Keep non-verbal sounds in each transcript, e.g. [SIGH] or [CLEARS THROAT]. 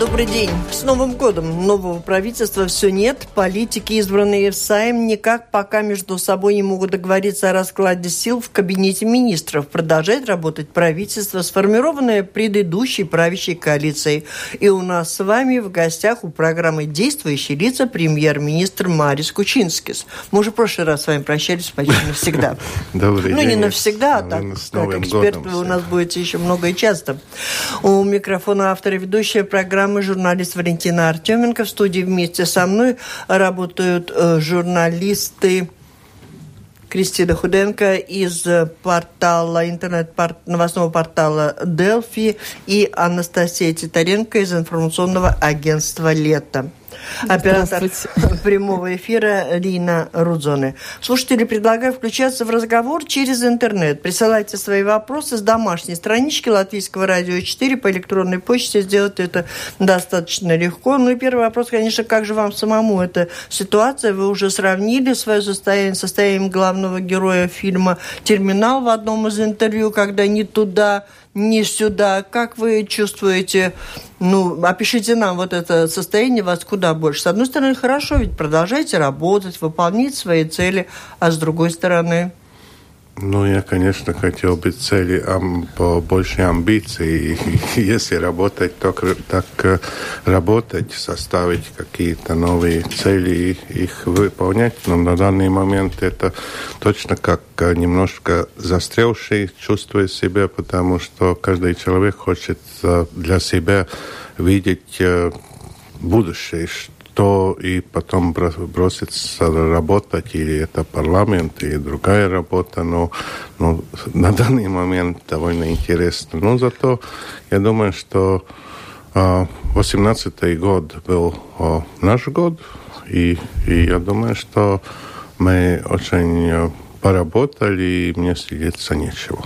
добрый день. С Новым годом нового правительства все нет. Политики, избранные в Сайм, никак пока между собой не могут договориться о раскладе сил в кабинете министров. Продолжает работать правительство, сформированное предыдущей правящей коалицией. И у нас с вами в гостях у программы «Действующие лица» премьер-министр Марис Кучинскис. Мы уже в прошлый раз с вами прощались почти навсегда. [LAUGHS] Добрый день. Ну, не навсегда, а так, как эксперт вы у нас будете еще много и часто. У микрофона автора ведущая программы журналист Валентина Артеменко. В студии вместе со мной работают э, журналисты Кристина Худенко из портала, интернет-новостного портала Делфи и Анастасия Титаренко из информационного агентства «Лето». Оператор [LAUGHS] прямого эфира Лина Рудзоне. Слушатели, предлагаю включаться в разговор через интернет. Присылайте свои вопросы с домашней странички Латвийского радио 4 по электронной почте. Сделать это достаточно легко. Ну и первый вопрос, конечно, как же вам самому эта ситуация? Вы уже сравнили свое состояние с состоянием главного героя фильма «Терминал» в одном из интервью, когда не туда не сюда. Как вы чувствуете, ну, опишите нам вот это состояние вас куда больше. С одной стороны, хорошо, ведь продолжайте работать, выполнять свои цели, а с другой стороны... Ну, я, конечно, хотел бы цели ам, больше амбиций. [LAUGHS] Если работать, то так э, работать, составить какие-то новые цели и их выполнять. Но на данный момент это точно как э, немножко застрявший чувствует себя, потому что каждый человек хочет э, для себя видеть будущее, то и потом бросится работать, или это парламент, или другая работа, но ну, [LAUGHS] на данный момент довольно интересно. Но зато я думаю, что 18 а, год был а, наш год, и, и я думаю, что мы очень а, поработали, и мне стыдиться нечего.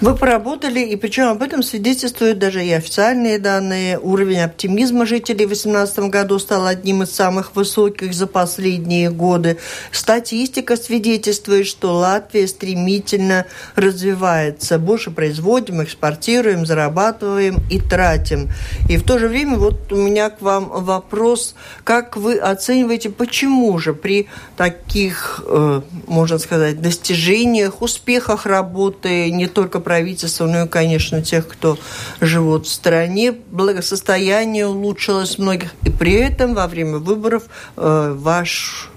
Вы поработали, и причем об этом свидетельствуют даже и официальные данные. Уровень оптимизма жителей в 2018 году стал одним из самых высоких за последние годы. Статистика свидетельствует, что Латвия стремительно развивается. Больше производим, экспортируем, зарабатываем и тратим. И в то же время вот у меня к вам вопрос, как вы оцениваете, почему же при таких, э, можно сказать, достижениях, успехах работы не только правительства, но и, конечно, тех, кто живут в стране. Благосостояние улучшилось многих. И при этом во время выборов э, ваш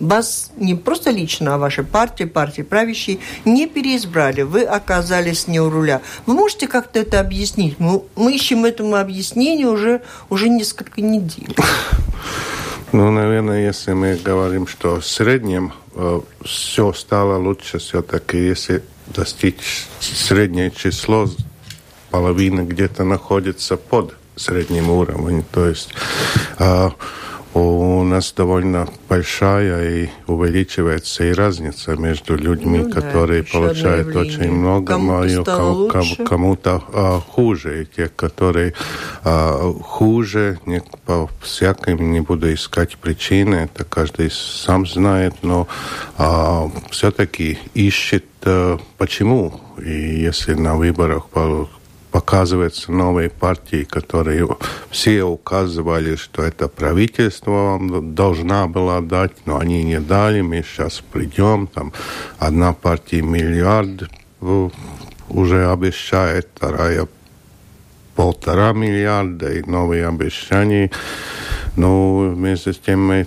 вас не просто лично, а вашей партии, партии правящей, не переизбрали. Вы оказались не у руля. Вы можете как-то это объяснить? Мы, мы ищем этому объяснение уже, уже несколько недель. Ну, наверное, если мы говорим, что в среднем э, все стало лучше, все-таки если достичь среднее число, половина где-то находится под средним уровнем. То есть э, у нас довольно большая и увеличивается и разница между людьми, ну, которые да, получают очень много, кому-то, кому, кому, кому-то а, хуже, и те, которые а, хуже, не, по всяким не буду искать причины, это каждый сам знает, но а, все-таки ищет а, почему. И если на выборах показываются новые партии, которые все указывали, что это правительство вам должна была дать, но они не дали, мы сейчас придем, там одна партия миллиард уже обещает, вторая полтора миллиарда и новые обещания. Но вместе с тем мы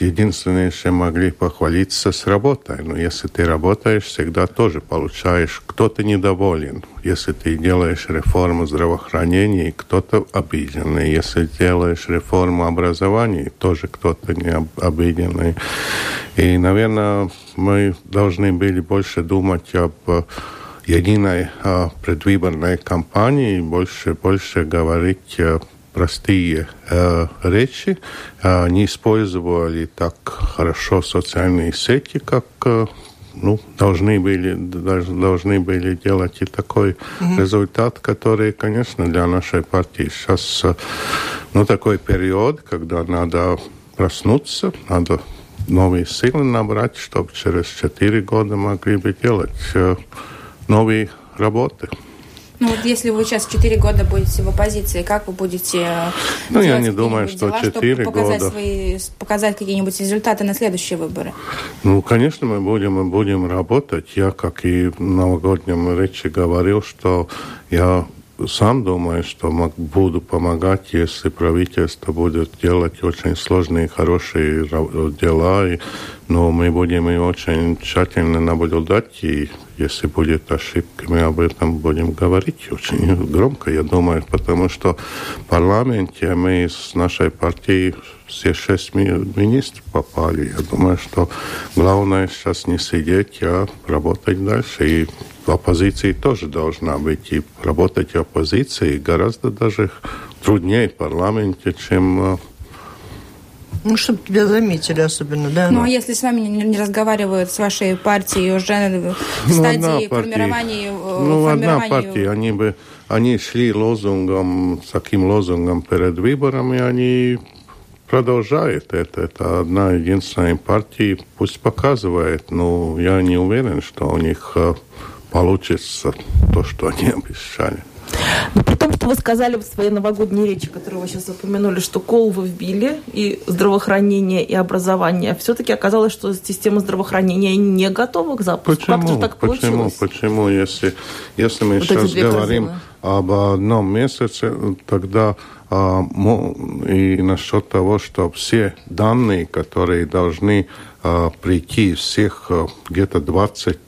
единственное, что могли похвалиться с работой. Но если ты работаешь, всегда тоже получаешь, кто-то недоволен. Если ты делаешь реформу здравоохранения, кто-то обиденный. Если делаешь реформу образования, тоже кто-то не обиденный. И, наверное, мы должны были больше думать об единой предвыборной кампании, больше, больше говорить простые э, речи, э, не использовали так хорошо социальные сети, как э, ну, должны были, должны были делать и такой mm-hmm. результат, который, конечно, для нашей партии сейчас э, ну, такой период, когда надо проснуться, надо новые силы набрать, чтобы через четыре года могли бы делать э, новые работы. Ну вот если вы сейчас 4 года будете в оппозиции, как вы будете э, Ну я не думаю, что дела, 4 показать года. Свои, показать какие-нибудь результаты на следующие выборы? Ну, конечно, мы будем, мы будем работать. Я, как и в новогоднем речи говорил, что я сам думаю, что буду помогать, если правительство будет делать очень сложные, хорошие дела. И, но мы будем и очень тщательно наблюдать, и если будет ошибка, мы об этом будем говорить очень громко, я думаю, потому что в парламенте мы с нашей партией все шесть министров попали. Я думаю, что главное сейчас не сидеть, а работать дальше. И оппозиции тоже должна быть. И работать в оппозиции гораздо даже труднее в парламенте, чем э, ну, чтобы тебя заметили особенно, да? Ну, а если с вами не, не разговаривают с вашей партией уже в ну, стадии формирования... Э, ну, формирования... одна партия, они бы, они шли лозунгом, с таким лозунгом перед выборами, они продолжают это. Это одна единственная партия, пусть показывает, но я не уверен, что у них э, получится то, что они обещали. Но при том, что вы сказали в своей новогодней речи, которую вы сейчас упомянули, что кол вы вбили, и здравоохранение, и образование, все-таки оказалось, что система здравоохранения не готова к запуску. Почему? Как же так Почему? Получилось? Почему? Если, если мы вот сейчас говорим корзины. об одном месяце, тогда а, и насчет того, что все данные, которые должны а, прийти всех а, где-то 20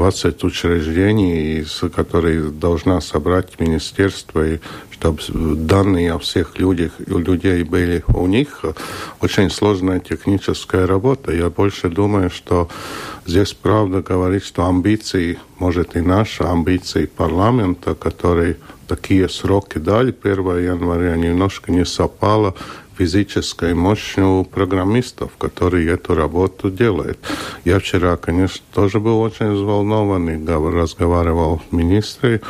20 учреждений, которые должна собрать министерство, и чтобы данные о всех людях, у людей были у них. Очень сложная техническая работа. Я больше думаю, что здесь правда говорит, что амбиции, может и наши амбиции парламента, которые такие сроки дали 1 января, немножко не совпало физической мощью у программистов, которые эту работу делают. Я вчера, конечно, тоже был очень взволнован и разговаривал с министром.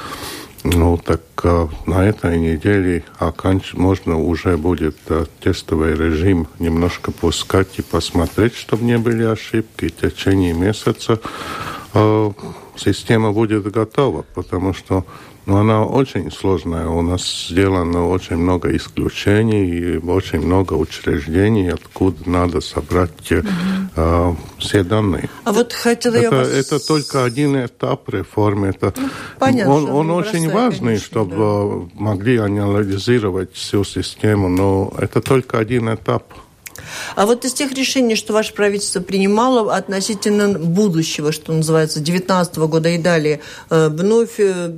Ну, так э, на этой неделе оканч... можно уже будет э, тестовый режим немножко пускать и посмотреть, чтобы не были ошибки. В течение месяца система будет готова, потому что но она очень сложная. У нас сделано очень много исключений и очень много учреждений, откуда надо собрать угу. э, все данные. А вот хотела это, я вас... это только один этап реформы. Это, ну, понятно, он он очень важный, конечно, чтобы да. могли анализировать всю систему, но это только один этап. А вот из тех решений, что ваше правительство принимало относительно будущего, что называется, 2019 года и далее, э, вновь э,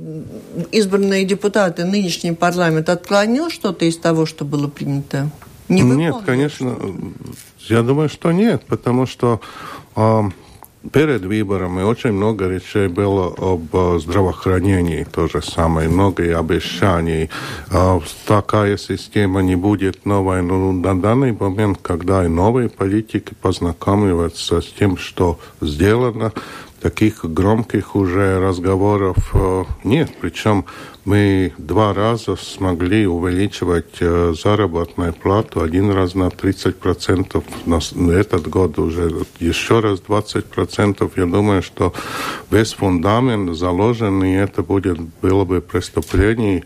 избранные депутаты, нынешний парламент отклонил что-то из того, что было принято? Не нет, конечно, я думаю, что нет, потому что а, перед выборами очень много речей было об э, здравоохранении, то же самое, много обещаний. А, такая система не будет новой, но на данный момент, когда и новые политики познакомливаются с тем, что сделано, таких громких уже разговоров э, нет. Причем мы два раза смогли увеличивать э, заработную плату, один раз на 30%, на этот год уже еще раз 20%. Я думаю, что весь фундамент заложен, и это будет, было бы преступление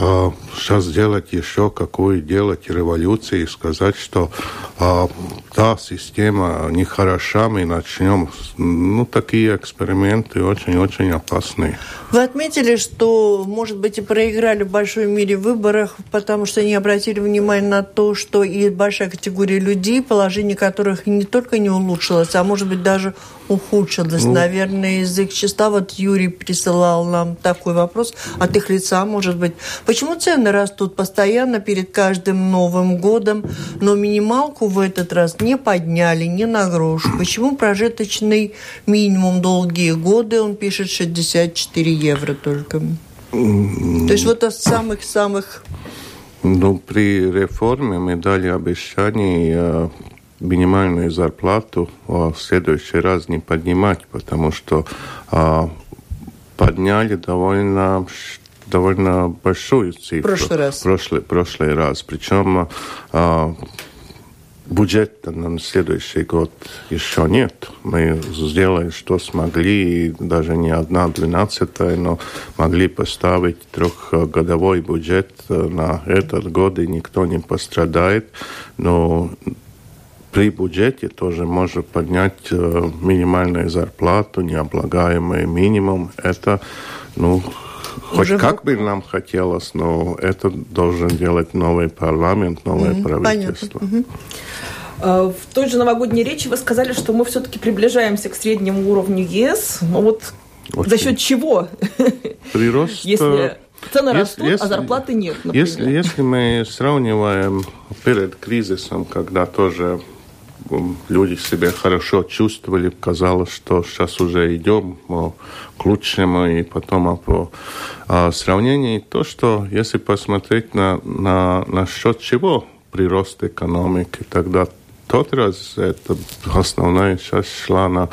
а, сейчас сделать еще какую делать революцию и сказать, что а, та система нехороша, мы начнем. Ну, такие эксперименты очень-очень опасные. Вы отметили, что, может быть, и проиграли в большой мире выборах, потому что не обратили внимания на то, что и большая категория людей, положение которых не только не улучшилось, а может быть даже ухудшилось. Ну, Наверное, язык чиста. Вот Юрий присылал нам такой вопрос от их лица, может быть. Почему цены растут постоянно перед каждым Новым годом, но минималку в этот раз не подняли, не на грош? Почему прожиточный минимум долгие годы, он пишет 64 евро только? То есть вот от самых-самых... Ну, при реформе мы дали обещание минимальную зарплату в следующий раз не поднимать, потому что а, подняли довольно довольно большую цифру. Прошлый раз. Прошлый, прошлый раз. Причем а, Бюджета на следующий год еще нет. Мы сделали, что смогли, даже не одна двенадцатая, но могли поставить трехгодовой бюджет на этот год, и никто не пострадает. Но при бюджете тоже можно поднять э, минимальную зарплату, необлагаемый минимум. Это, ну, хоть Уже как бы нам хотелось, но это должен делать новый парламент, новое mm правительство. Понятно. Mm В той же новогодней речи вы сказали, что мы все-таки приближаемся к среднему уровню ЕС. Но вот Очень. за счет чего? [LAUGHS] Прирост... Если цены если, растут, если, а зарплаты нет, например. Если, если мы сравниваем перед кризисом, когда тоже люди себя хорошо чувствовали, казалось, что сейчас уже идем к лучшему, и потом по а, сравнению то, что если посмотреть на, на, на счет чего прирост экономики, тогда тот раз это основная часть шла на,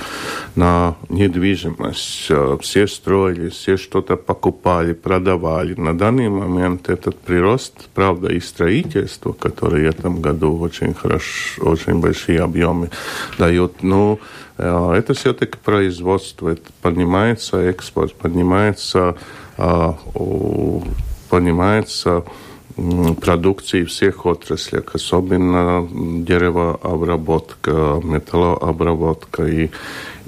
на недвижимость. Все строили, все что-то покупали, продавали. На данный момент этот прирост, правда, и строительство, которое в этом году очень хорошо, очень большие объемы дает, но это все-таки производство, это поднимается экспорт, поднимается, поднимается продукции всех отраслях, особенно деревообработка, металлообработка. И,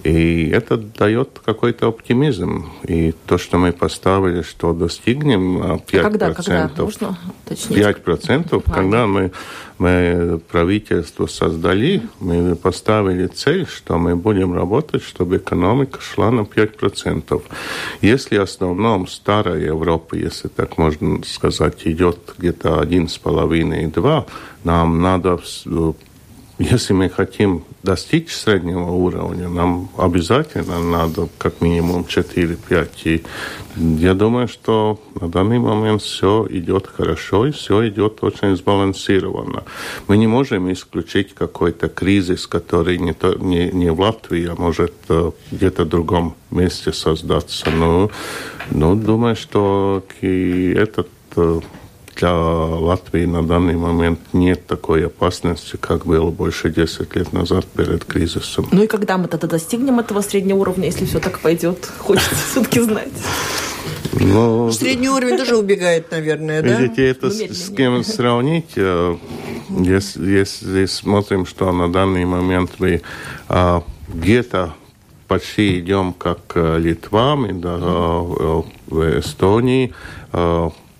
и это дает какой-то оптимизм. И то, что мы поставили, что достигнем 5%, когда, когда? Можно 5%, а, когда мы мы правительство создали, мы поставили цель, что мы будем работать, чтобы экономика шла на 5%. Если в основном старая Европа, если так можно сказать, идет где-то 1,5-2, нам надо если мы хотим достичь среднего уровня, нам обязательно надо как минимум 4-5. И я думаю, что на данный момент все идет хорошо и все идет очень сбалансированно. Мы не можем исключить какой-то кризис, который не, то, не, не в Латвии, а может э, где-то в другом месте создаться. Но, но думаю, что и этот э, для Латвии на данный момент нет такой опасности, как было больше 10 лет назад перед кризисом. Ну и когда мы тогда достигнем этого среднего уровня, если все так пойдет? [LAUGHS] Хочется все-таки знать. Но... Средний уровень тоже убегает, наверное, да? Видите, это с, с кем сравнить? Э, если, если смотрим, что на данный момент мы а, где-то почти идем как э, Литва, мы да, в Эстонии,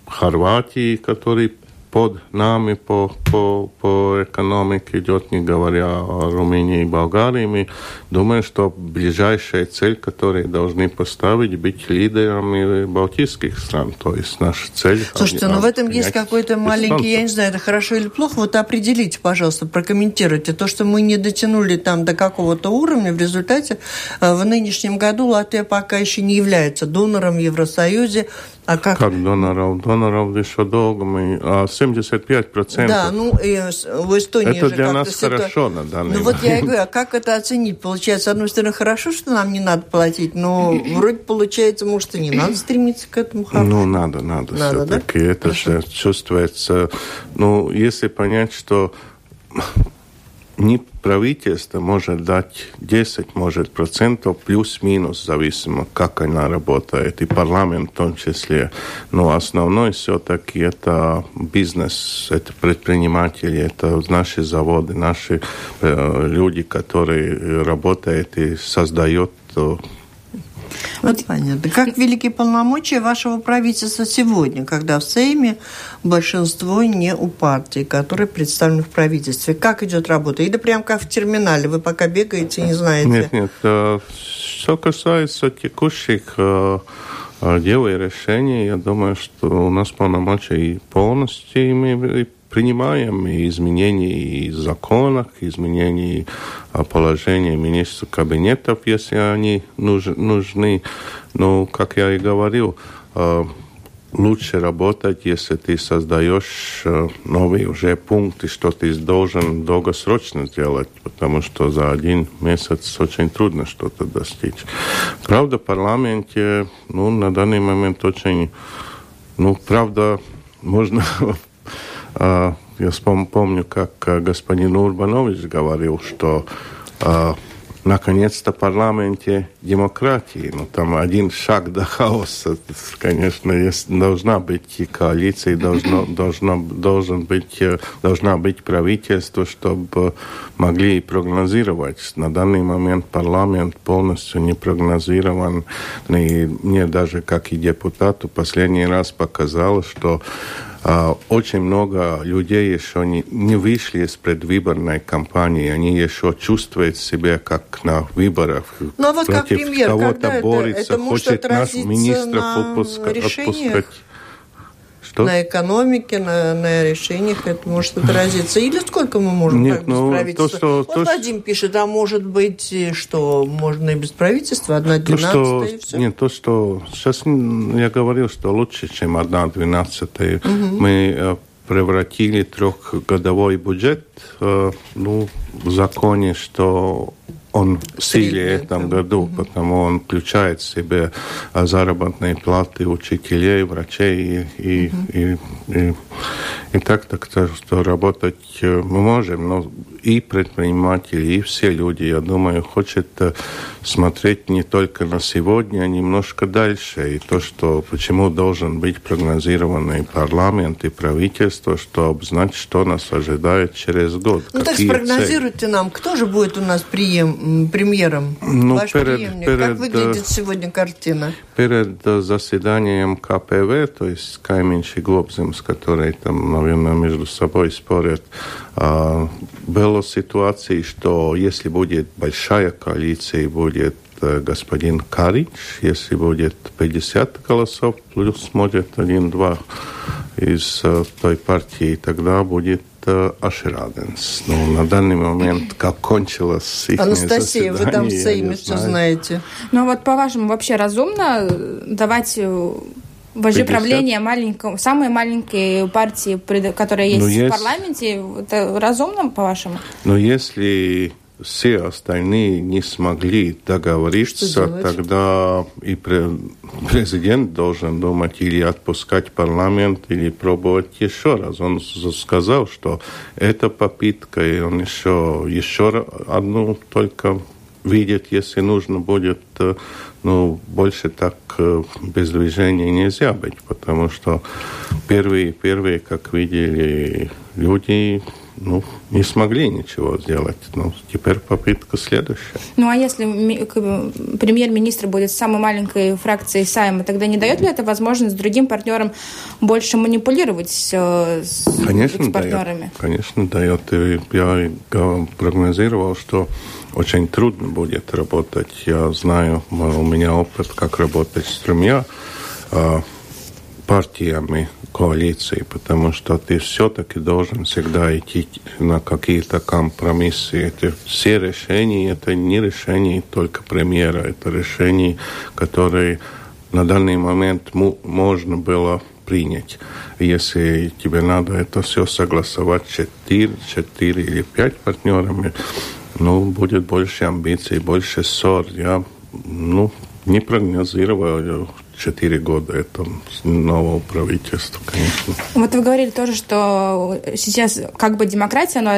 Хорватии, который под нами по, по, по экономике идет, не говоря о Румынии и Болгарии. Мы думаем, что ближайшая цель, которую должны поставить, быть лидерами балтийских стран. То есть наша цель... Слушайте, ну в этом есть какой-то маленький, я не знаю, это хорошо или плохо, вот определите, пожалуйста, прокомментируйте. То, что мы не дотянули там до какого-то уровня, в результате э, в нынешнем году Латвия пока еще не является донором в Евросоюзе, а как? Как доноров? Доноров еще долго мы... А 75%. Да, ну и в Эстонии Это для нас ситуа... хорошо на данный Ну вот я и говорю, а как это оценить? Получается, с одной стороны, хорошо, что нам не надо платить, но вроде получается, может, и не надо стремиться к этому хорошему. Ну, надо, надо, надо все-таки. Да? Это хорошо. же чувствуется... Ну, если понять, что не правительство может дать 10, может, процентов плюс-минус, зависимо, как она работает, и парламент в том числе. Но основной все-таки это бизнес, это предприниматели, это наши заводы, наши э, люди, которые работают и создают э, вот понятно. Как велики полномочия вашего правительства сегодня, когда в Сейме большинство не у партии, которые представлены в правительстве? Как идет работа? Или прям как в терминале? Вы пока бегаете, не знаете? Нет, нет. Э, что касается текущих э, э, дел и решений, я думаю, что у нас полномочия полностью ими принимаем и изменения в законах, изменения положения министров кабинетов, если они нужны. Но, как я и говорил, э, лучше работать, если ты создаешь э, новые уже пункты, что ты должен долгосрочно сделать, потому что за один месяц очень трудно что-то достичь. Правда, в парламенте, ну, на данный момент очень, ну, правда, можно [LAUGHS] я помню, как господин Урбанович говорил, что наконец-то в парламенте демократии. Ну, там один шаг до хаоса. Конечно, есть, должна быть коалиция, должно, [CLEARS THROAT] должно, должен быть, э, должна быть правительство, чтобы могли прогнозировать. На данный момент парламент полностью не прогнозирован. И мне даже, как и депутату, последний раз показало, что а, очень много людей еще не, не вышли из предвыборной кампании. Они еще чувствуют себя как на выборах. Ну а вот как премьер, кого-то борется, это, это хочет нас министров на отпуска, отпускать что? На экономике, на, на решениях это может отразиться. Или сколько мы можем Нет, так, ну, без правительства? То, что, вот то, Вадим пишет, а может быть, что можно и без правительства, одна двенадцатая и все? Нет, то, что сейчас я говорил, что лучше, чем одна двенадцатая. Угу. Мы э, превратили трехгодовой бюджет э, ну, в законе, что он в этом году, потому он включает в себя заработные платы учителей, врачей и, и, и, и, так, так что работать э, мы можем, но и предприниматели, и все люди, я думаю, хотят э, смотреть не только на сегодня, а немножко дальше. И то, что почему должен быть прогнозированный парламент и правительство, чтобы знать, что нас ожидает через год. Ну так спрогнозируйте цели. нам, кто же будет у нас прием, премьером? Ну, Ваш перед, преемник? Перед, как выглядит сегодня картина? Перед заседанием КПВ, то есть Кайминч и Глобзимс, которые там, наверное, между собой спорят, а, было ситуации, что если будет большая коалиция, будет э, господин Карич, если будет 50 голосов, плюс может один-два из э, той партии, тогда будет э, Ашераденс. Но ну, на данный момент, как кончилось их Анастасия, вы там в Сейме все знаете. Ну, а вот по-вашему, вообще разумно давать Вожди правления маленького, самой маленькой партии, которая есть, есть в парламенте, это разумно, по-вашему? Но если все остальные не смогли договориться, тогда и президент должен думать или отпускать парламент, или пробовать еще раз. Он сказал, что это попытка, и он еще, еще одну только видит, если нужно будет ну, больше так э, без движения нельзя быть, потому что первые, первые, как видели люди, ну, не смогли ничего сделать. Ну, теперь попытка следующая. Ну, а если премьер-министр будет самой маленькой фракцией Сайма, тогда не дает ли это возможность другим партнерам больше манипулировать э, с, Конечно, с партнерами? Дает. Конечно, дает. И я прогнозировал, что очень трудно будет работать. Я знаю, у меня опыт, как работать с тремя э, партиями коалиции, потому что ты все-таки должен всегда идти на какие-то компромиссы. Это все решения, это не решения только премьера, это решения, которые на данный момент можно было принять. Если тебе надо это все согласовать четыре, четыре или пять партнерами, ну, будет больше амбиций, больше ссор. Я, ну, не прогнозировал четыре года это нового правительства, конечно. Вот вы говорили тоже, что сейчас как бы демократия, но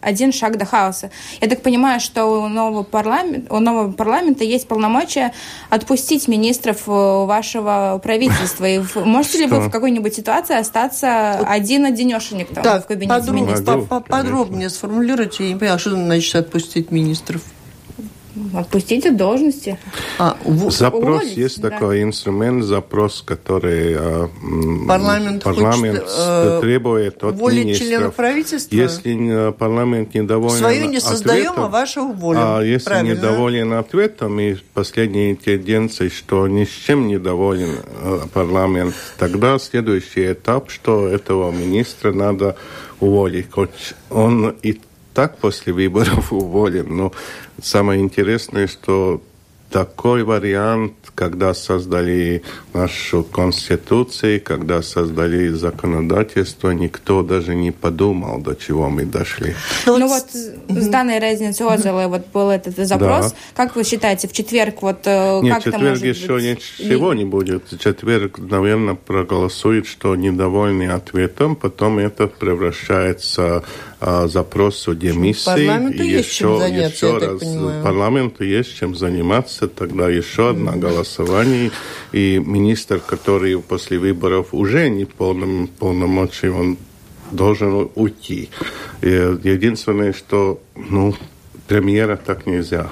один шаг до хаоса. Я так понимаю, что у нового, парламента, у нового парламента есть полномочия отпустить министров э, вашего правительства. И можете ли вы в какой-нибудь ситуации остаться один-одинешенек там в кабинете подробнее, министров? Подробнее сформулируйте. Я не поняла, что значит отпустить министров. Отпустите должности. А, в... Запрос уволить, есть да. такой инструмент, запрос, который э, парламент, парламент хочет, э, требует от уволить членов правительства. Если парламент недоволен Свою не создаем, ответом, а вашу уволим. А если Правильно. недоволен ответом и последние тенденции, что ни с чем недоволен э, парламент, тогда следующий этап, что этого министра надо уволить. Хоть он и так после выборов [LAUGHS] уволен. Но самое интересное, что такой вариант, когда создали нашу конституцию, когда создали законодательство, никто даже не подумал, до чего мы дошли. Ну, ну вот с данной разницы Озелы вот был этот запрос. Да. Как вы считаете, в четверг вот Нет, как четверг это может еще быть? ничего не будет. В четверг, наверное, проголосует, что недовольны ответом, потом это превращается а, запрос о демиссии. Парламенту и есть еще, чем заняться, еще раз, понимаю. Парламенту есть чем заниматься, тогда еще одно голосование, и министр, который после выборов уже не полном полномочий, он должен уйти. И единственное, что ну, премьера так нельзя.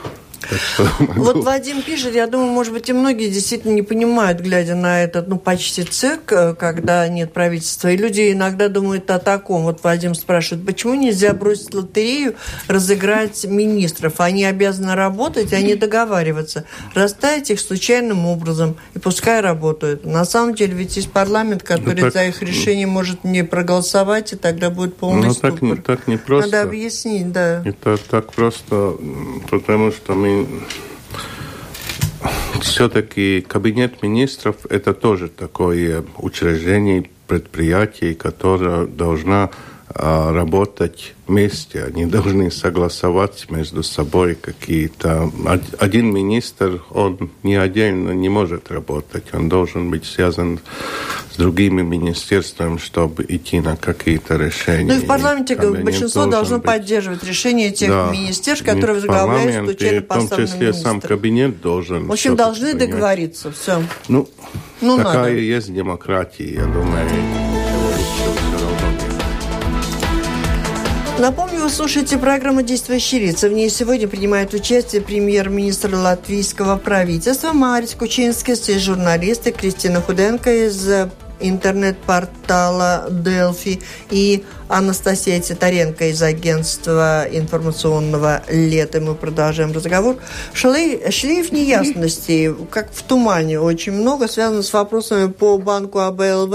Вот Вадим пишет, я думаю, может быть, и многие действительно не понимают, глядя на этот, ну, почти цирк, э, когда нет правительства. И люди иногда думают о таком. Вот Вадим спрашивает, почему нельзя бросить лотерею, разыграть министров? Они обязаны работать, а не договариваться. Расставить их случайным образом, и пускай работают. На самом деле, ведь есть парламент, который ну, так, за их решение может не проголосовать, и тогда будет полный ну, так, так не просто. Надо объяснить, да. Это так просто, потому что мы все-таки кабинет министров это тоже такое учреждение, предприятие, которое должно работать вместе. Они должны согласовать между собой какие-то... Один министр, он не отдельно не может работать. Он должен быть связан с другими министерствами, чтобы идти на какие-то решения. Ну и в парламенте и большинство должно быть... поддерживать решения тех да, министерств, которые возглавляют случайно В том числе министр. сам кабинет должен... В общем, должны принять. договориться. Все. Ну, ну такая надо. есть демократия, я думаю. Напомню, вы слушаете программу «Действующие лица». В ней сегодня принимает участие премьер-министр латвийского правительства Марис Кучинский, и журналисты Кристина Худенко из интернет-портала Delphi и Анастасия Титаренко из агентства информационного «Лето». Мы продолжаем разговор. Шли, шлейф неясностей, как в тумане, очень много, связано с вопросами по банку АБЛВ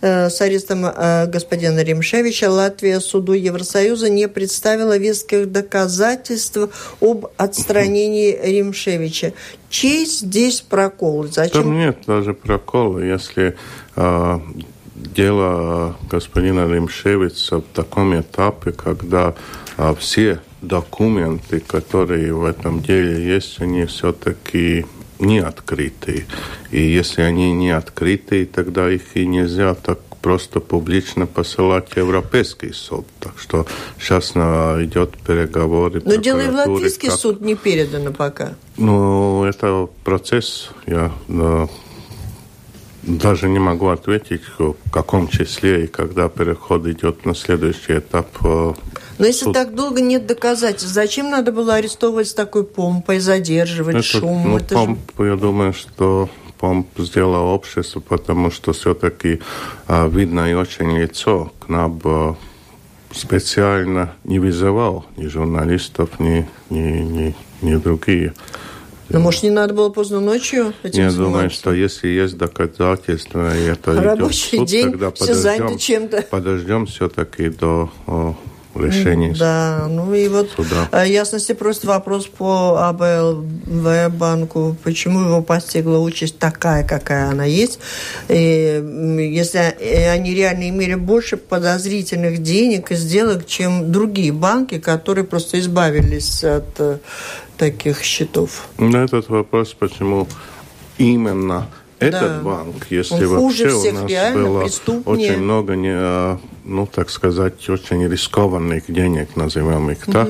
э, с арестом э, господина Римшевича. Латвия суду Евросоюза не представила веских доказательств об отстранении Римшевича. Чей здесь прокол? Зачем? Там нет даже прокола, если э, дело господина Римшевица в таком этапе, когда а, все документы, которые в этом деле есть, они все-таки не открытые. И если они не открытые, тогда их и нельзя так просто публично посылать Европейский суд. Так что сейчас идет переговоры. Но дело и в Латвийский как... суд не передано пока. Ну, это процесс. Я да, даже не могу ответить, в каком числе и когда переход идет на следующий этап. Э, Но если суд. так долго нет доказательств, зачем надо было арестовывать с такой помпой, задерживать, это, шум? Ну, это помп, же... я думаю, что помп сделало общество, потому что все-таки а, видно и очень лицо. К нам а, специально не вызывал ни журналистов, ни, ни, ни, ни другие. Ну, может, не надо было поздно ночью этим Я заниматься? думаю, что если есть доказательства, и это Рабочий идет суд, день, тогда все подождем, чем-то. подождем все-таки до о, решения Да, ну и вот суда. Э, ясности просто вопрос по АБЛВ банку, почему его постигла участь такая, какая она есть. И если они реально имели больше подозрительных денег и сделок, чем другие банки, которые просто избавились от э, таких счетов? На этот вопрос, почему именно этот да. банк, если Он вообще у нас было очень много, не, а, ну, так сказать, очень рискованных денег, назовем их угу. так,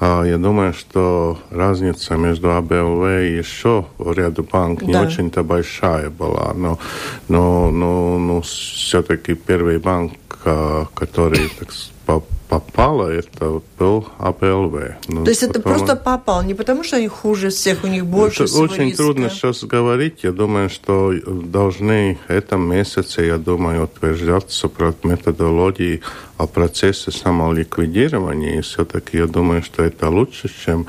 а, я думаю, что разница между АБЛВ и еще ряду банк да. не очень-то большая была, но, но, но, но все-таки первый банк, а, который так, попало, это был АПЛВ. Ну, То есть это просто попал, не потому что они хуже всех, у них больше Это очень риска. трудно сейчас говорить. Я думаю, что должны в этом месяце, я думаю, утверждаться про методологии о процессе самоликвидирования. И все-таки я думаю, что это лучше, чем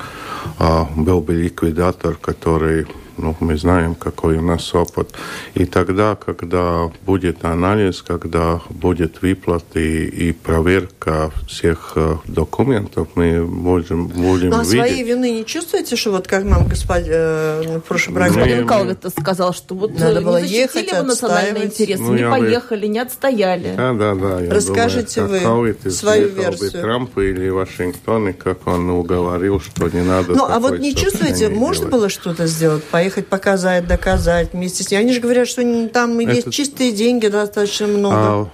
а, был бы ликвидатор, который ну, мы знаем, какой у нас опыт. И тогда, когда будет анализ, когда будет выплаты и проверка всех э, документов, мы можем, будем ну, а видеть. своей вины не чувствуете, что вот как нам господин э, в прошлом Господин Калвит сказал, что вот Надо было не ехать, его национальные интересы, ну, не поехали, вы... не отстояли. Да, да, да. Расскажите думаю, вы свою версию. Бы Трамп или Вашингтон, и как он уговорил, что не надо Ну, а вот не чувствуете, можно делать. было что-то сделать? Поехать показать, доказать вместе с ним? Они же говорят, что там Это... есть чистые деньги достаточно много. А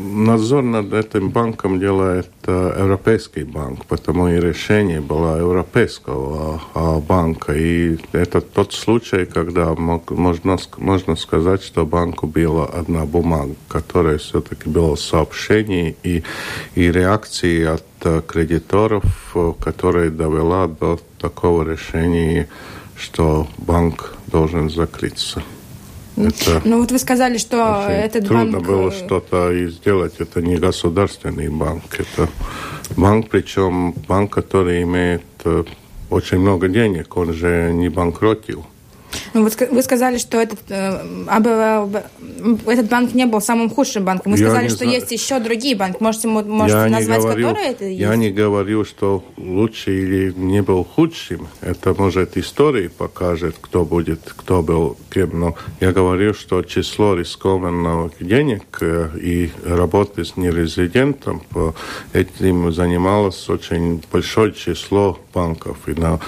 надзор над этим банком делает э, Европейский банк, потому и решение было Европейского э, банка. И это тот случай, когда мог, можно, можно сказать, что банку была одна бумага, которая все-таки была сообщение и, и реакции от э, кредиторов, э, которая довела до такого решения, что банк должен закрыться. Это ну вот вы сказали, что этот трудно банк... было э, что-то и сделать. Это не государственный банк, это банк, причем банк, который имеет э, очень много денег, он же не банкротил. Ну, вот вы сказали, что этот, э, этот банк не был самым худшим банком. Вы я сказали, что знаю. есть еще другие банки. Можете, можете я назвать, говорю, которые это есть? Я не говорю, что лучше или не был худшим. Это, может, история покажет, кто будет, кто был кем. Но я говорю, что число рискованных денег э, и работы с нерезидентом этим занималось очень большое число банков. И на,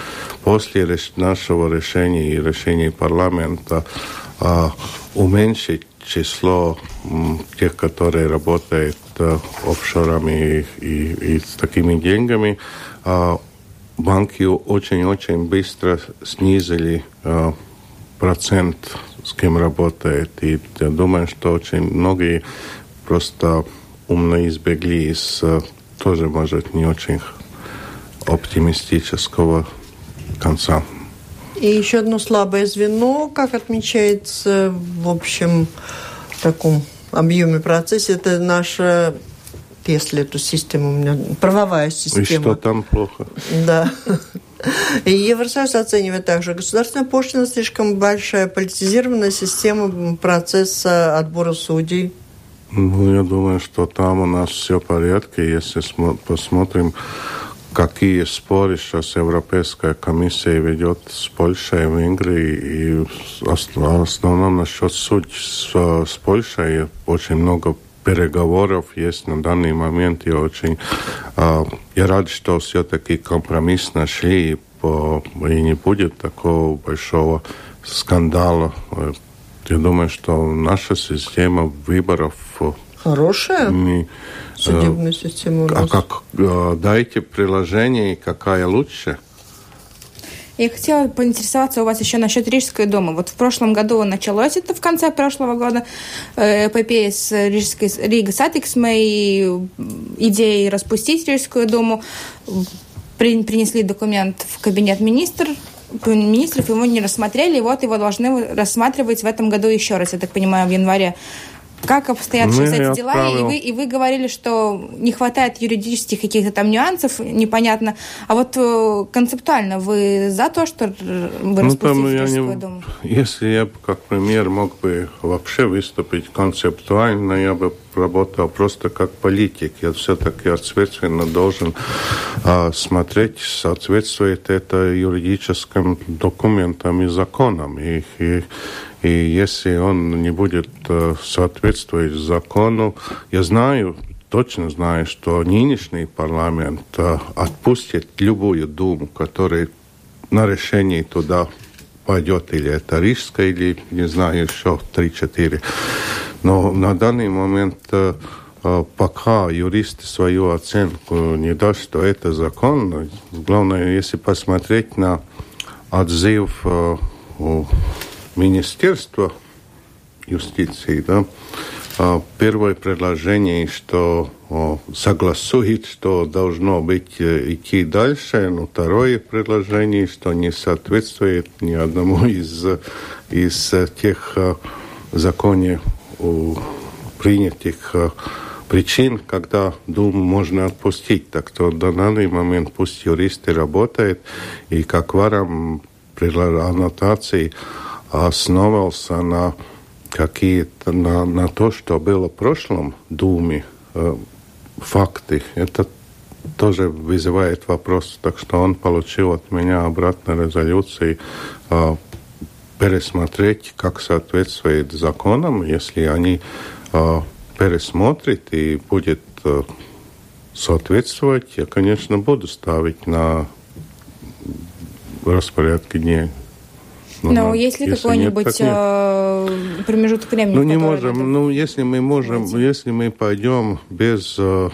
после нашего решения и решения парламента а, уменьшить число тех, которые работают а, офшорами и, и, и с такими деньгами, а, банки очень-очень быстро снизили а, процент, с кем работает. И я думаю, что очень многие просто умно избегли из а, тоже, может, не очень оптимистического конца. И еще одно слабое звено, как отмечается в общем таком объеме процессе, это наша если эту систему у меня правовая система. И что там плохо? Да. И Евросоюз оценивает также, государственная пошлина слишком большая, политизированная система процесса отбора судей. Ну, я думаю, что там у нас все в порядке. Если посмотрим какие споры сейчас Европейская комиссия ведет с Польшей, Венгрией, и в основном насчет судей с, с Польшей очень много переговоров есть на данный момент. Я очень э, я рад, что все-таки компромисс нашли, и, по, и не будет такого большого скандала. Я думаю, что наша система выборов Хорошая? Не, судебную систему у а нас. А как э, дайте приложение, какая лучше? Я хотела поинтересоваться у вас еще насчет Рижской думы. Вот в прошлом году началось это в конце прошлого года э, эпопея с Рижской Rīgas satiksme и идеей распустить Рижскую думу. При, принесли документ в кабинет министр, министров, его не рассмотрели, и вот его должны рассматривать в этом году еще раз, я так понимаю, в январе. Как обстоят ну, сейчас эти дела? И вы, и вы говорили, что не хватает юридических каких-то там нюансов, непонятно. А вот э, концептуально вы за то, что вы ну, там я не... Думу? Если я как премьер мог бы вообще выступить концептуально, я бы работал просто как политик. Я все-таки ответственно должен а, смотреть, соответствует это юридическим документам и законам. И, и и если он не будет э, соответствовать закону, я знаю, точно знаю, что нынешний парламент э, отпустит любую думу, которая на решение туда пойдет, или это Рижская, или, не знаю, еще 3-4. Но на данный момент э, пока юристы свою оценку не даст, что это законно, главное, если посмотреть на отзыв Министерства юстиции, да, а, первое предложение, что согласует, что должно быть э, идти дальше, но второе предложение, что не соответствует ни одному из, из тех э, законов принятых э, причин, когда Думу можно отпустить. Так что на данный момент пусть юристы работают, и как варам при аннотации основывался на какие-то на, на то, что было в прошлом Думе, э, факты. Это тоже вызывает вопрос, так что он получил от меня обратно резолюции э, пересмотреть, как соответствует законам, если они э, пересмотрят и будет э, соответствовать, я, конечно, буду ставить на распорядке дней ну, Но есть ли какой-нибудь э, промежуток времени? Ну, не можем. Это... Ну, если мы можем, Давайте. если мы пойдем без... Э,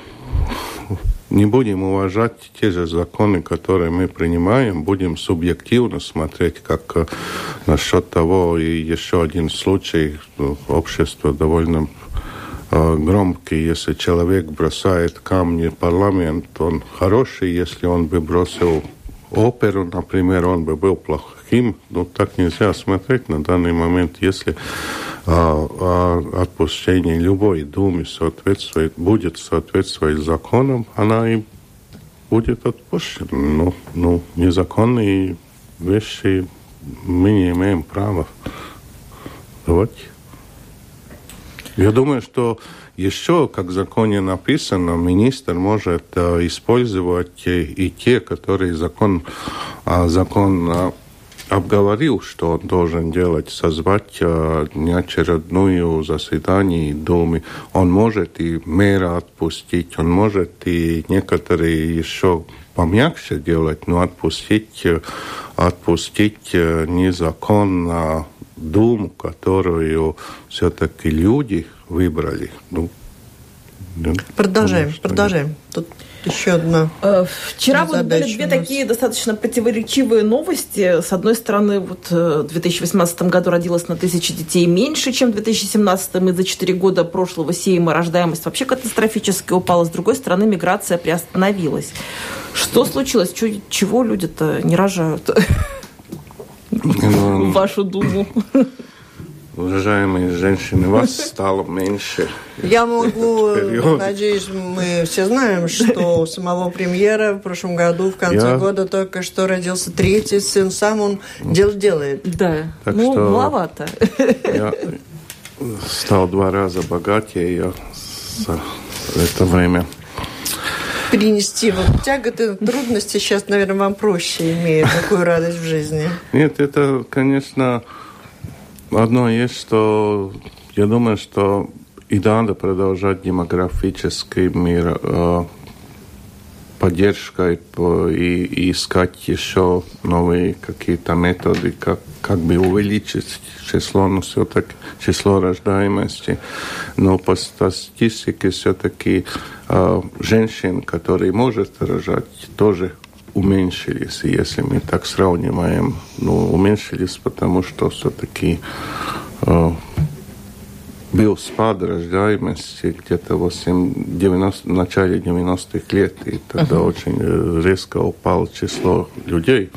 не будем уважать те же законы, которые мы принимаем, будем субъективно смотреть, как э, насчет того, и еще один случай, общество довольно громкий, если человек бросает камни в парламент, он хороший, если он бы бросил оперу, например, он бы был плохой таким, ну, так нельзя смотреть на данный момент, если а, а, отпущение любой думы соответствует, будет соответствовать законам, она и будет отпущена. Ну, ну, незаконные вещи мы не имеем права. Давайте. Я думаю, что еще, как в законе написано, министр может э, использовать и те, которые закон, э, закон э, обговорил, что он должен делать, созвать э, неочередную заседание Думы. Он может и мэра отпустить, он может и некоторые еще помягче делать, но отпустить, э, отпустить э, незаконно Думу, которую все-таки люди выбрали. Ну, продолжаем, продолжаем. Тут еще одна. Э, вчера вот были две такие достаточно противоречивые новости. С одной стороны, вот э, в 2018 году родилось на тысячи детей меньше, чем в 2017, и за четыре года прошлого сейма рождаемость вообще катастрофически упала. С другой стороны, миграция приостановилась. Что случилось? Чего люди-то не рожают? Ну, [LAUGHS] Вашу думу. Уважаемые женщины, вас [LAUGHS] стало меньше. Я могу, [LAUGHS] надеюсь, мы все знаем, что у самого премьера в прошлом году, в конце Я... года, только что родился третий сын. Сам он дел делает. Да, так ну, что маловато. Я стал два раза богатее за это время перенести вот тяготы, трудности сейчас, наверное, вам проще имеет такую радость в жизни. Нет, это, конечно, Одно есть, что я думаю, что и надо продолжать демографический мир э, поддержкой и, и искать еще новые какие-то методы, как, как бы увеличить число, ну, все-таки число рождаемости. Но по статистике все-таки э, женщин, которые может рожать, тоже уменьшились. И если мы так сравниваем, ну, уменьшились, потому что все-таки э, был спад рождаемости где-то в 90, в начале 90-х лет, и тогда uh-huh. очень э, резко упало число людей,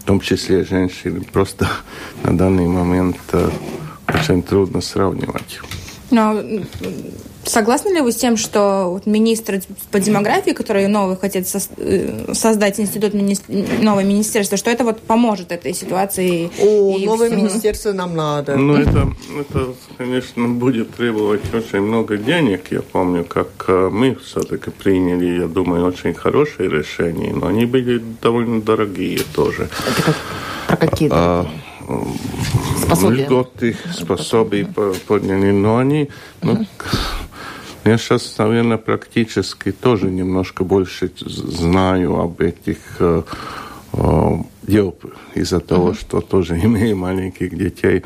в том числе женщин. Просто на данный момент э, очень трудно сравнивать. Но Согласны ли вы с тем, что вот министр по демографии, который новый хотят э, создать институт мини... новое министерство, что это вот поможет этой ситуации? О, новое всему? министерство нам надо. Ну, это, это, конечно, будет требовать очень много денег. Я помню, как э, мы все-таки приняли, я думаю, очень хорошие решения, но они были довольно дорогие тоже. Это как, про какие? А, способия? Льготы, способия подняли, но они... Ну, я сейчас, наверное, практически тоже немножко больше знаю об этих э, э, дел из-за того, что тоже [LAUGHS] имею маленьких детей.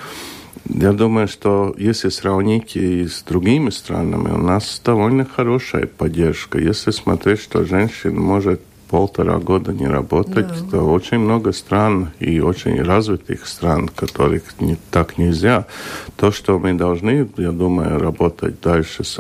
Я думаю, что если сравнить и с другими странами, у нас довольно хорошая поддержка. Если смотреть, что женщина может полтора года не работать, да. то очень много стран и очень развитых стран, которых не, так нельзя. То, что мы должны, я думаю, работать дальше с,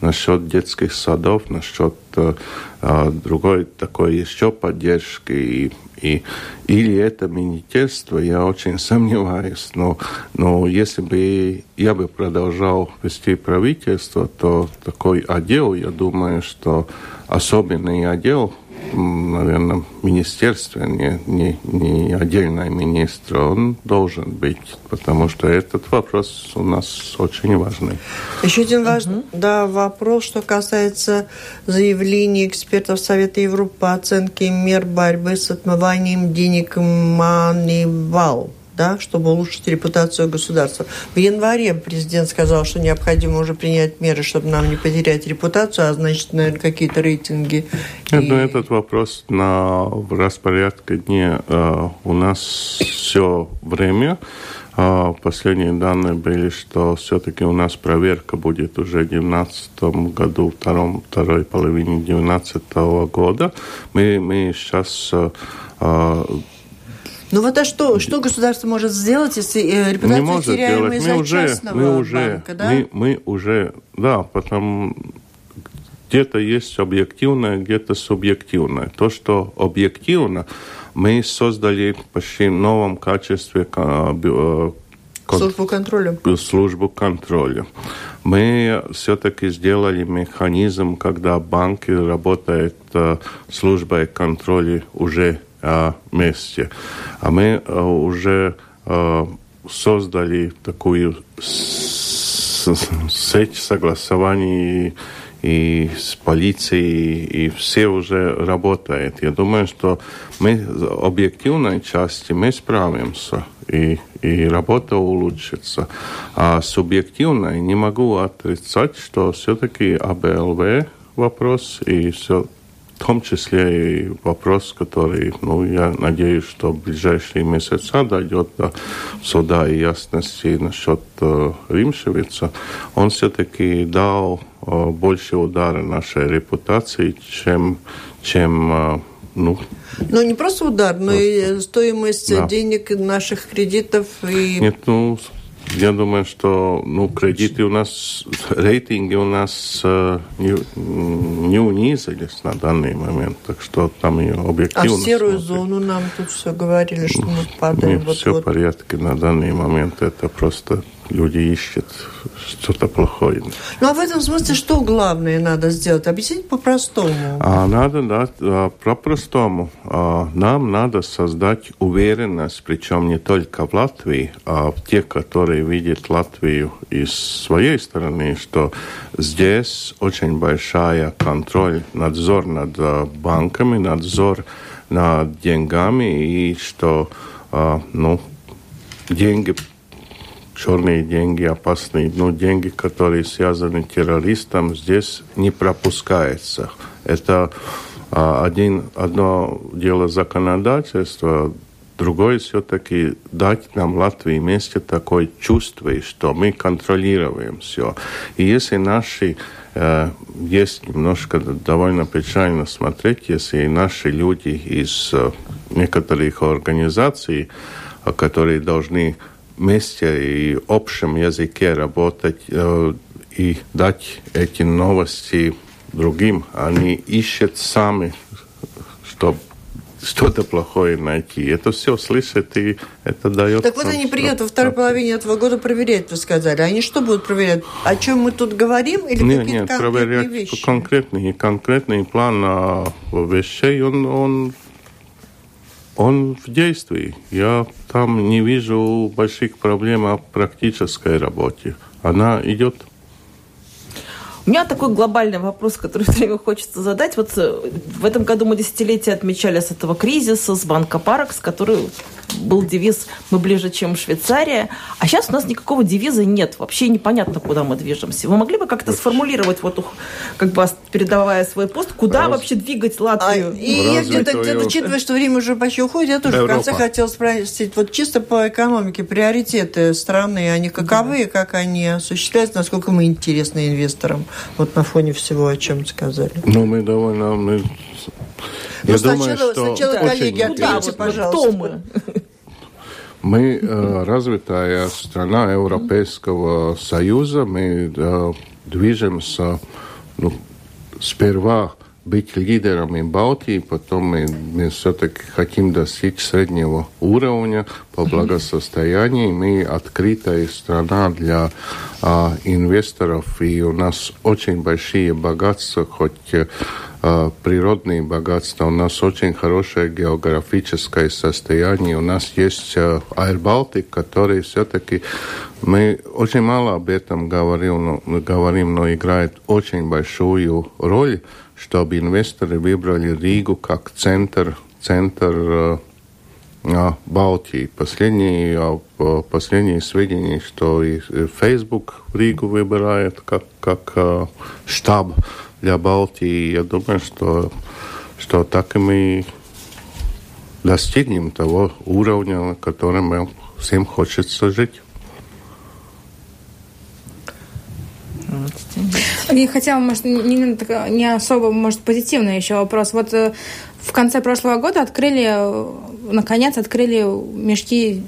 насчет детских садов, насчет э, а, другой такой еще поддержки и и, или это министерство, я очень [LAUGHS] сомневаюсь. Но, но если бы я бы продолжал вести правительство, то такой отдел, я думаю, что особенный отдел наверное, министерстве, не, не, не отдельный министр, он должен быть, потому что этот вопрос у нас очень важный. Еще один важный да, вопрос, что касается заявлений экспертов Совета Европы по оценке мер борьбы с отмыванием денег Манивал да, чтобы улучшить репутацию государства. В январе президент сказал, что необходимо уже принять меры, чтобы нам не потерять репутацию, а значит, наверное, какие-то рейтинги. Нет, и... ну, этот вопрос на распорядке дня э, у нас все время. Э, последние данные были, что все-таки у нас проверка будет уже в 2019 году, втором, второй половине 2019 года. Мы, мы сейчас э, ну вот а что, что государство может сделать, если э, репутация не может теряемая из-за уже, частного мы уже, банка, да? Мы, мы уже, да, потому где-то есть объективное, где-то субъективное. То, что объективно, мы создали почти в новом качестве э, службу контроля. Службу контроля. Мы все-таки сделали механизм, когда банки работают э, службой контроля уже месте. А мы э, уже э, создали такую сеть согласований и с полицией, и все уже работает. Я думаю, что мы объективной части мы справимся, и, и работа улучшится. А субъективной не могу отрицать, что все-таки АБЛВ вопрос и все в том числе и вопрос, который, ну, я надеюсь, что в ближайшие месяца дойдет до суда и ясности насчет э, Римшевица, он все-таки дал э, больше удара нашей репутации, чем, чем э, ну, но не просто удар, но и стоимость да. денег наших кредитов и... Нет, ну, я думаю, что ну, кредиты у нас, рейтинги у нас э, не, не унизились на данный момент, так что там и объективно. А в серую смотреть. зону нам тут все говорили, что мы падаем. Нет, вот, все вот. в порядке на данный момент, это просто люди ищут что-то плохое. Ну, а в этом смысле что главное надо сделать? Объяснить по-простому. А, надо, да, а, по-простому. А, нам надо создать уверенность, причем не только в Латвии, а в тех, которые видят Латвию из своей стороны, что здесь очень большая контроль, надзор над а, банками, надзор над деньгами, и что, а, ну, деньги черные деньги, опасные, ну, деньги, которые связаны с террористом, здесь не пропускается. Это а, один, одно дело законодательства, другое все-таки дать нам Латвии вместе такое чувство, что мы контролируем все. И если наши э, есть немножко довольно печально смотреть, если наши люди из э, некоторых организаций, которые должны вместе и общем языке работать э, и дать эти новости другим. Они ищут сами, чтобы что-то плохое найти. Это все слышат, и это дает... Так вот они приедут во второй половине этого года проверять, вы сказали. Они что будут проверять? О чем мы тут говорим? Или нет, нет, проверять вещи? конкретный, конкретный план а, вещей, он, он он в действии. Я там не вижу больших проблем о практической работе. Она идет. У меня такой глобальный вопрос, который [LAUGHS] все время хочется задать. Вот э, в этом году мы десятилетие отмечали с этого кризиса, с банка Паракс, который был девиз «Мы ближе, чем Швейцария». А сейчас у нас никакого девиза нет. Вообще непонятно, куда мы движемся. Вы могли бы как-то сформулировать, вот, как бы передавая свой пост, куда Раз... вообще двигать Латвию? А, и я где-то, где учитывая, что время уже почти уходит, я тоже Европа. в конце хотела спросить, вот чисто по экономике, приоритеты страны, они каковы, да. как они осуществляются, насколько мы интересны инвесторам, вот на фоне всего, о чем сказали? Ну, мы довольно... Мы... Ну, я сначала, думаю, что сначала коллеги, ответьте, пожалуйста. Кто мы? Мы э, развитая страна Европейского Союза, мы э, движемся ну, сперва быть лидерами Балтии, потом мы, мы все-таки хотим достичь среднего уровня по благосостоянию. Мы открытая страна для а, инвесторов, и у нас очень большие богатства, хоть э, природные богатства, у нас очень хорошее географическое состояние, у нас есть э, Baltic, который все-таки мы очень мало об этом говорим, но, говорим, но играет очень большую роль, чтобы инвесторы выбрали Ригу как центр, центр э, Балтии. Последние, последние сведения, что и Facebook Ригу выбирает как, как штаб для Балтии. Я думаю, что, что так и мы достигнем того уровня, на котором мы всем хочется жить. И хотела, может, не, не особо, может, позитивный еще вопрос. Вот э, в конце прошлого года открыли, наконец, открыли мешки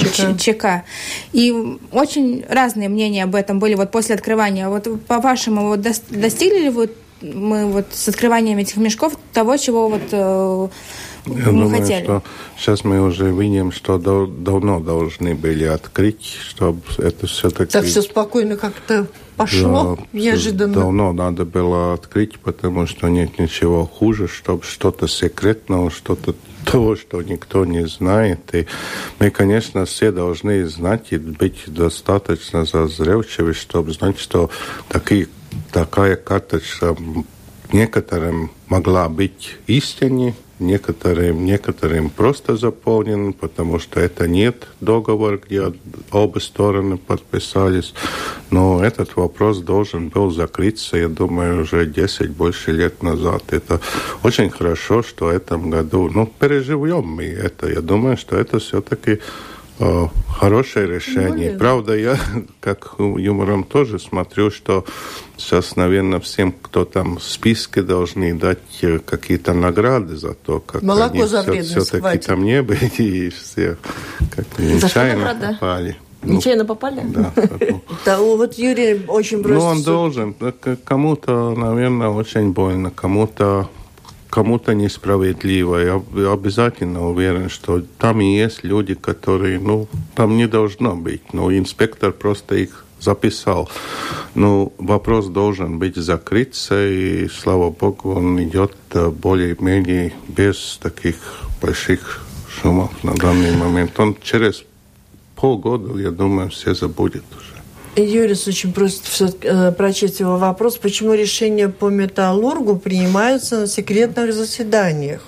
ЧК. ЧК. И очень разные мнения об этом были вот после открывания. Вот по-вашему, вот достигли ли вы мы вот с открыванием этих мешков того, чего вот э, я мы думаю, хотели? что сейчас мы уже видим, что до, давно должны были открыть, чтобы это все-таки... Так все спокойно как-то пошло да, неожиданно. Давно надо было открыть, потому что нет ничего хуже, чтобы что-то секретного, что-то того, что никто не знает. И мы, конечно, все должны знать и быть достаточно зазревчивы, чтобы знать, что такие, такая карточка некоторым могла быть истиной, некоторым, некоторым просто заполнен, потому что это нет договора, где оба стороны подписались. Но этот вопрос должен был закрыться, я думаю, уже 10 больше лет назад. Это очень хорошо, что в этом году, ну, переживем мы это. Я думаю, что это все-таки хорошее решение. Ну, Правда, я как юмором тоже смотрю, что сейчас, наверное, всем, кто там в списке, должны дать э, какие-то награды за то, как Молоко они за все, все-таки там не были [LAUGHS] и все как нечаянно попали. Ну, Нечаянно попали? Да. [LAUGHS] Да, вот Юрий очень просит... Ну, он должен. Кому-то, наверное, очень больно, кому-то кому-то несправедливо. Я обязательно уверен, что там и есть люди, которые, ну, там не должно быть. Но инспектор просто их записал. Но вопрос должен быть закрыться, и, слава богу, он идет э, более-менее без таких больших шумов на данный момент. Он через полгода, я думаю, все забудет уже. Юрис очень просит э, прочесть его вопрос, почему решения по металлургу принимаются на секретных заседаниях?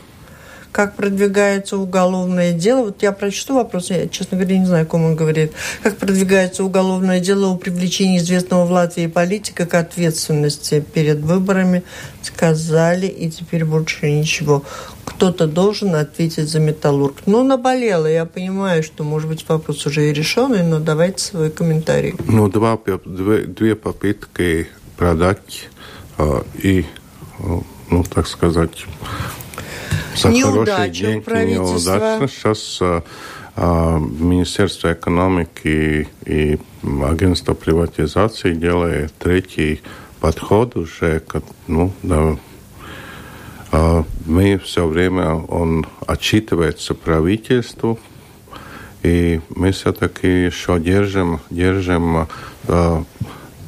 Как продвигается уголовное дело? Вот я прочту вопрос, я, честно говоря, не знаю, о ком он говорит. Как продвигается уголовное дело о привлечении известного в Латвии политика к ответственности перед выборами? Сказали, и теперь больше ничего кто-то должен ответить за металлург. Ну, наболело, я понимаю, что, может быть, вопрос уже и решенный, но давайте свой комментарий. Ну, два, две, две попытки продать э, и, ну, так сказать, за хорошие деньги неудачно. Сейчас э, э, Министерство экономики и агентство приватизации делает третий подход уже, ну, да, а, мы все время, он отчитывается правительству, и мы все-таки еще держим, держим а,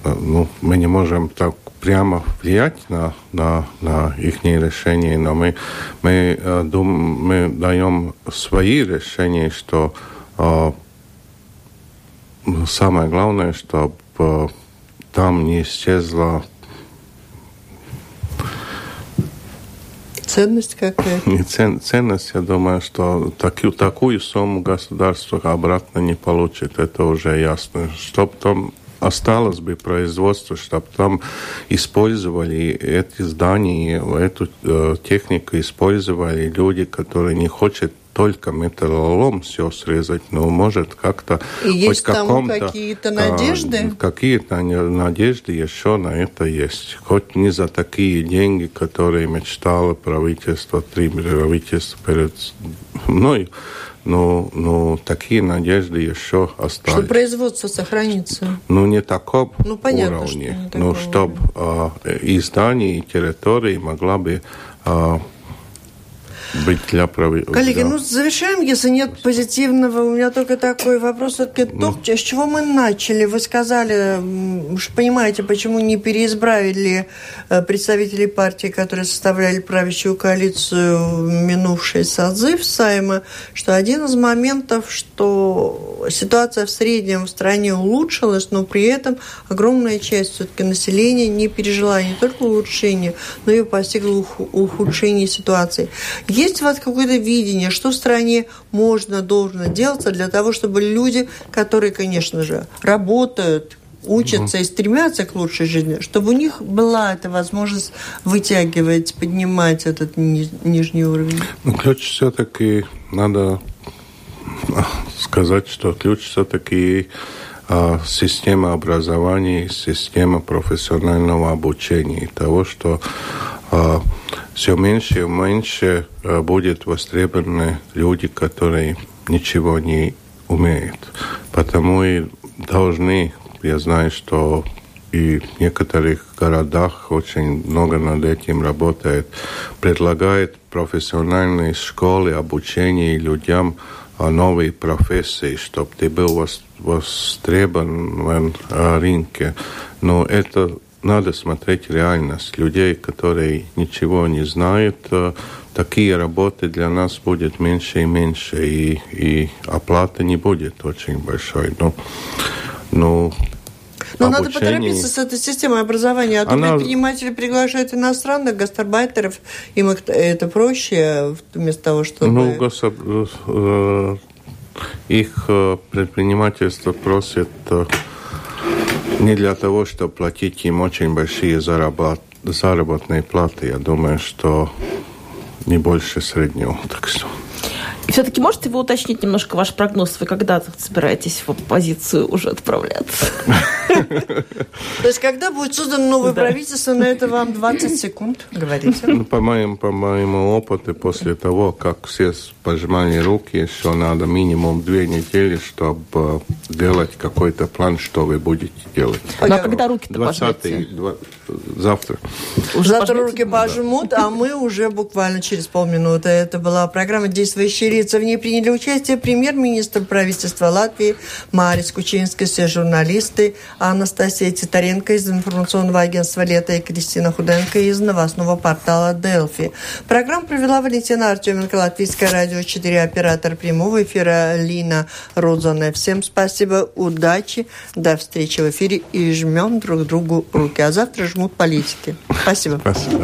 ну, мы не можем так прямо влиять на, на, на их решения, но мы, мы, дум, мы даем свои решения, что самое главное, чтобы там не исчезла Ценность какая? [LAUGHS] Не цен, ценность, я думаю, что такую, такую сумму государство обратно не получит. Это уже ясно. Чтоб там осталось бы производство, чтобы там использовали эти здания, эту э, технику использовали люди, которые не хотят только металлолом все срезать, но может как-то есть там какие-то надежды? А, какие-то надежды еще на это есть. Хоть не за такие деньги, которые мечтало правительство, три правительства перед мной, но, но такие надежды еще остались. Что производство сохранится? Ну, не таком ну, понятно, уровне, что но чтобы э, и здания, и территории могла бы э, быть для правительства. Коллеги, ну завершаем, если нет позитивного. У меня только такой вопрос. Все-таки ну. с чего мы начали? Вы сказали, уж понимаете, почему не переизбравили э, представителей партии, которые составляли правящую коалицию минувший созыв Сайма, что один из моментов, что ситуация в среднем в стране улучшилась, но при этом огромная часть все-таки населения не пережила не только улучшение, но и постигла ухудшение ситуации. Есть у вас какое-то видение, что в стране можно, должно делаться для того, чтобы люди, которые, конечно же, работают, учатся и стремятся к лучшей жизни, чтобы у них была эта возможность вытягивать, поднимать этот ни, нижний уровень? Ну, ключ все-таки надо сказать, что ключ все-таки а, система образования, система профессионального обучения, того, что а, все меньше и меньше а, будет востребованы люди, которые ничего не умеют. Потому и должны, я знаю, что и в некоторых городах очень много над этим работает, предлагает профессиональные школы обучения людям новой профессии, чтобы ты был востребован в рынке. Но это надо смотреть реальность. Людей, которые ничего не знают, э, такие работы для нас будет меньше и меньше, и, и оплата не будет очень большой. Но, но но обучении. надо поторопиться с этой системой образования, а то Она... предприниматели приглашают иностранных гастарбайтеров, им это проще, вместо того, чтобы... Ну, гособ... Э, их э, предпринимательство просит не для того, чтобы платить им очень большие заработ... заработные платы. Я думаю, что не больше среднего. Так что... И все-таки можете вы уточнить немножко ваш прогноз? Вы когда собираетесь в оппозицию уже отправляться? То есть, когда будет создано новое правительство, на это вам 20 секунд, говорите? Ну, по моему, по моему опыту, после того, как все пожимали руки, еще надо минимум две недели, чтобы сделать какой-то план, что вы будете делать. Ну, а когда руки-то 20 завтра. Завтра руки пожмут, а мы уже буквально через полминуты. Это была программа «Действующие лица». В ней приняли участие премьер-министр правительства Латвии Марис Кучинский, все журналисты Анастасия Титаренко из информационного агентства «Лето» и Кристина Худенко из новостного портала «Делфи». Программу провела Валентина Артеменко, Латвийское радио 4, оператор прямого эфира Лина Рудзоне. Всем спасибо, удачи, до встречи в эфире и жмем друг другу руки. А завтра жмут политики. Спасибо. Спасибо.